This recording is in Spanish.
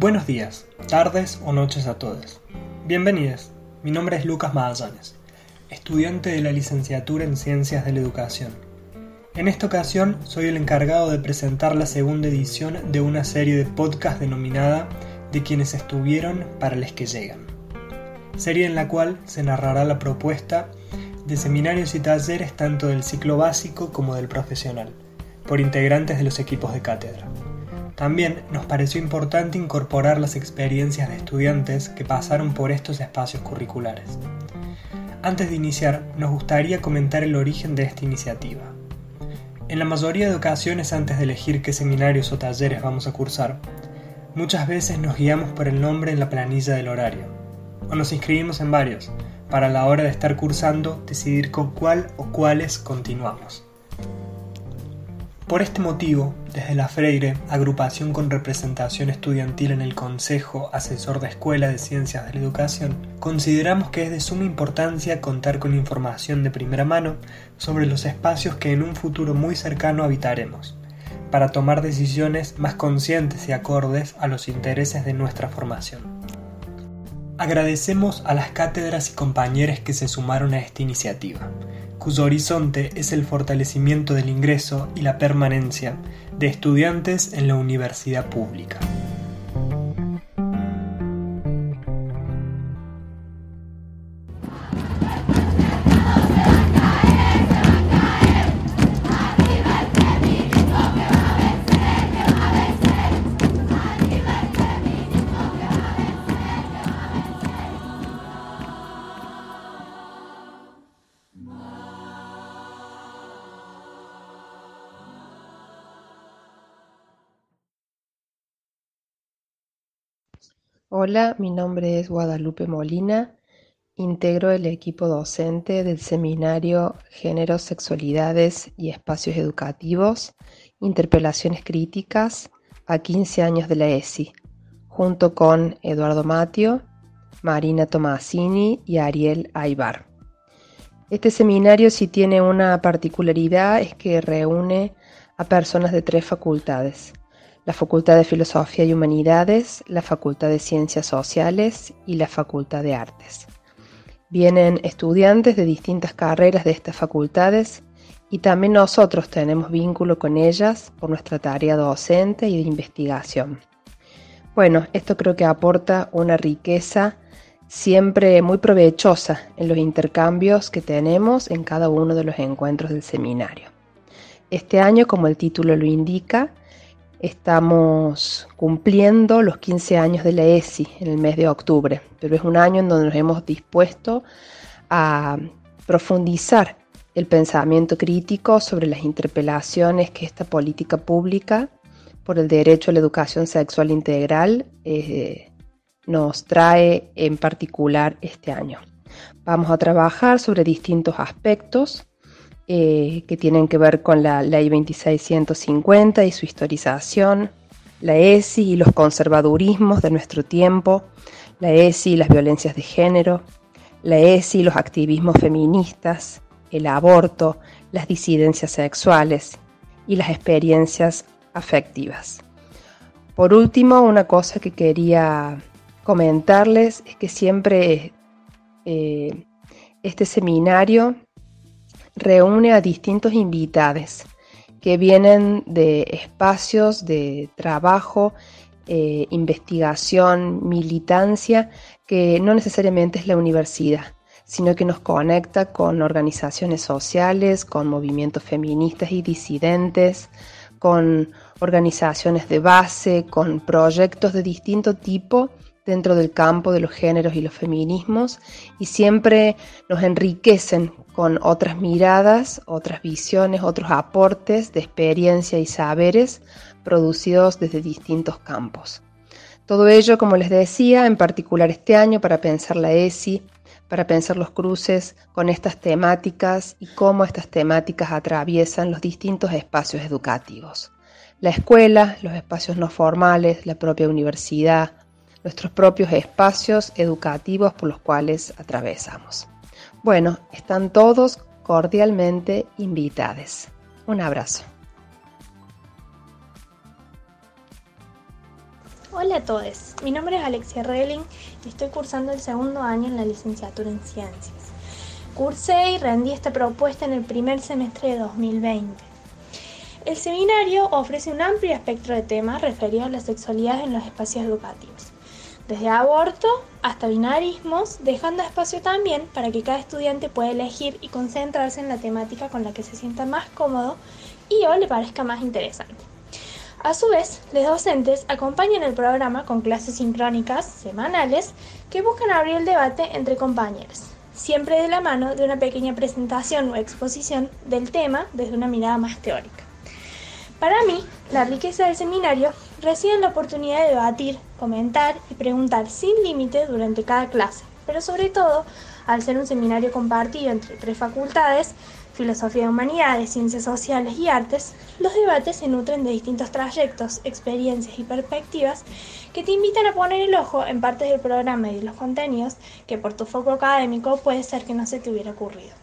Buenos días, tardes o noches a todos. Bienvenidos. Mi nombre es Lucas Magallanes, estudiante de la licenciatura en Ciencias de la Educación. En esta ocasión soy el encargado de presentar la segunda edición de una serie de podcast denominada De quienes estuvieron para los que llegan. Serie en la cual se narrará la propuesta de seminarios y talleres tanto del ciclo básico como del profesional, por integrantes de los equipos de cátedra. También nos pareció importante incorporar las experiencias de estudiantes que pasaron por estos espacios curriculares. Antes de iniciar, nos gustaría comentar el origen de esta iniciativa. En la mayoría de ocasiones antes de elegir qué seminarios o talleres vamos a cursar, muchas veces nos guiamos por el nombre en la planilla del horario, o nos inscribimos en varios, para a la hora de estar cursando decidir con cuál o cuáles continuamos. Por este motivo, desde la Freire, agrupación con representación estudiantil en el Consejo Asesor de Escuela de Ciencias de la Educación, consideramos que es de suma importancia contar con información de primera mano sobre los espacios que en un futuro muy cercano habitaremos, para tomar decisiones más conscientes y acordes a los intereses de nuestra formación. Agradecemos a las cátedras y compañeros que se sumaron a esta iniciativa cuyo horizonte es el fortalecimiento del ingreso y la permanencia de estudiantes en la universidad pública. Hola, mi nombre es Guadalupe Molina, integro el equipo docente del seminario Géneros, Sexualidades y Espacios Educativos, Interpelaciones Críticas a 15 años de la ESI, junto con Eduardo Matio, Marina Tomasini y Ariel Aybar. Este seminario sí tiene una particularidad, es que reúne a personas de tres facultades la Facultad de Filosofía y Humanidades, la Facultad de Ciencias Sociales y la Facultad de Artes. Vienen estudiantes de distintas carreras de estas facultades y también nosotros tenemos vínculo con ellas por nuestra tarea docente y de investigación. Bueno, esto creo que aporta una riqueza siempre muy provechosa en los intercambios que tenemos en cada uno de los encuentros del seminario. Este año, como el título lo indica, Estamos cumpliendo los 15 años de la ESI en el mes de octubre, pero es un año en donde nos hemos dispuesto a profundizar el pensamiento crítico sobre las interpelaciones que esta política pública por el derecho a la educación sexual integral eh, nos trae en particular este año. Vamos a trabajar sobre distintos aspectos eh, que tienen que ver con la Ley 2650 y su historización, la ESI y los conservadurismos de nuestro tiempo, la ESI y las violencias de género, la ESI y los activismos feministas, el aborto, las disidencias sexuales y las experiencias afectivas. Por último, una cosa que quería comentarles es que siempre eh, este seminario reúne a distintos invitados que vienen de espacios de trabajo, eh, investigación, militancia, que no necesariamente es la universidad, sino que nos conecta con organizaciones sociales, con movimientos feministas y disidentes, con organizaciones de base, con proyectos de distinto tipo dentro del campo de los géneros y los feminismos y siempre nos enriquecen con otras miradas, otras visiones, otros aportes de experiencia y saberes producidos desde distintos campos. Todo ello, como les decía, en particular este año para pensar la ESI, para pensar los cruces con estas temáticas y cómo estas temáticas atraviesan los distintos espacios educativos. La escuela, los espacios no formales, la propia universidad, nuestros propios espacios educativos por los cuales atravesamos. Bueno, están todos cordialmente invitados. Un abrazo. Hola a todos, mi nombre es Alexia Relling y estoy cursando el segundo año en la licenciatura en Ciencias. Cursé y rendí esta propuesta en el primer semestre de 2020. El seminario ofrece un amplio espectro de temas referidos a la sexualidad en los espacios educativos, desde aborto hasta binarismos, dejando espacio también para que cada estudiante pueda elegir y concentrarse en la temática con la que se sienta más cómodo y o le parezca más interesante. A su vez, los docentes acompañan el programa con clases sincrónicas semanales que buscan abrir el debate entre compañeros, siempre de la mano de una pequeña presentación o exposición del tema desde una mirada más teórica. Para mí, la riqueza del seminario reside en la oportunidad de debatir, comentar y preguntar sin límite durante cada clase, pero sobre todo, al ser un seminario compartido entre tres facultades, filosofía de humanidades, ciencias sociales y artes, los debates se nutren de distintos trayectos, experiencias y perspectivas que te invitan a poner el ojo en partes del programa y de los contenidos que por tu foco académico puede ser que no se te hubiera ocurrido.